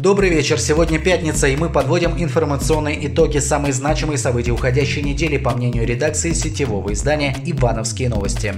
Добрый вечер. Сегодня пятница, и мы подводим информационные итоги самые значимые события уходящей недели, по мнению редакции сетевого издания «Ивановские новости».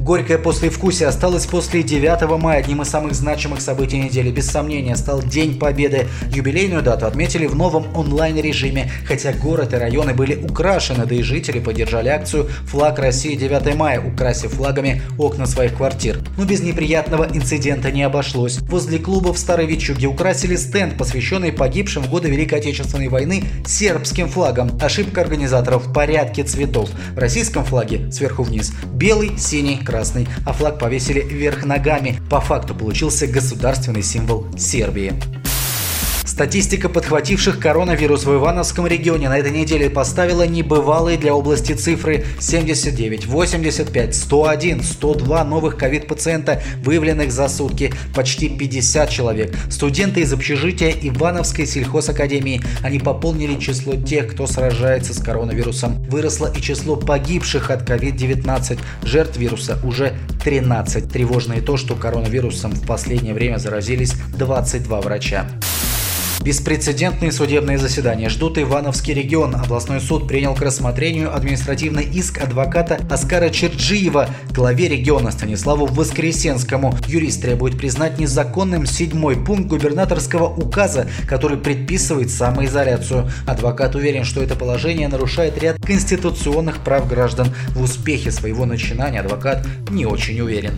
Горькое послевкусие осталось после 9 мая. Одним из самых значимых событий недели, без сомнения, стал День Победы. Юбилейную дату отметили в новом онлайн-режиме, хотя город и районы были украшены, да и жители поддержали акцию «Флаг России 9 мая», украсив флагами окна своих квартир. Но без неприятного инцидента не обошлось. Возле клуба в Старой Вичуге украсили стенд, посвященный погибшим в годы Великой Отечественной войны сербским флагом. Ошибка организаторов в порядке цветов. В российском флаге сверху вниз белый, синий, красный а флаг повесили вверх ногами. По факту получился государственный символ Сербии. Статистика подхвативших коронавирус в Ивановском регионе на этой неделе поставила небывалые для области цифры 79, 85, 101, 102 новых ковид-пациента, выявленных за сутки, почти 50 человек. Студенты из общежития Ивановской сельхозакадемии. Они пополнили число тех, кто сражается с коронавирусом. Выросло и число погибших от COVID-19. Жертв вируса уже 13. Тревожно и то, что коронавирусом в последнее время заразились 22 врача. Беспрецедентные судебные заседания ждут Ивановский регион. Областной суд принял к рассмотрению административный иск адвоката Оскара Черджиева, главе региона Станиславу Воскресенскому. Юрист требует признать незаконным седьмой пункт губернаторского указа, который предписывает самоизоляцию. Адвокат уверен, что это положение нарушает ряд конституционных прав граждан. В успехе своего начинания адвокат не очень уверен.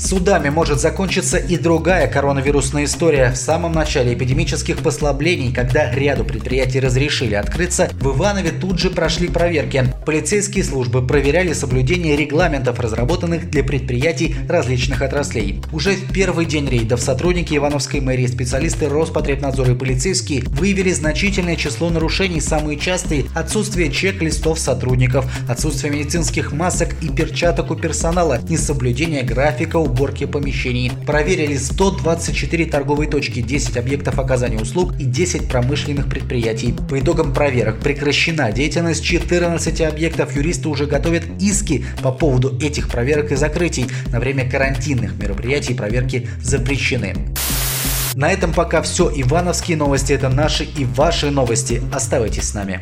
Судами может закончиться и другая коронавирусная история. В самом начале эпидемических послаблений, когда ряду предприятий разрешили открыться, в Иванове тут же прошли проверки. Полицейские службы проверяли соблюдение регламентов, разработанных для предприятий различных отраслей. Уже в первый день рейдов сотрудники Ивановской мэрии, специалисты Роспотребнадзора и полицейские выявили значительное число нарушений. Самые частые – отсутствие чек-листов сотрудников, отсутствие медицинских масок и перчаток у персонала, несоблюдение графика уборки помещений. Проверили 124 торговые точки, 10 объектов оказания услуг и 10 промышленных предприятий. По итогам проверок прекращена деятельность 14 объектов. Юристы уже готовят иски по поводу этих проверок и закрытий. На время карантинных мероприятий проверки запрещены. На этом пока все. Ивановские новости – это наши и ваши новости. Оставайтесь с нами.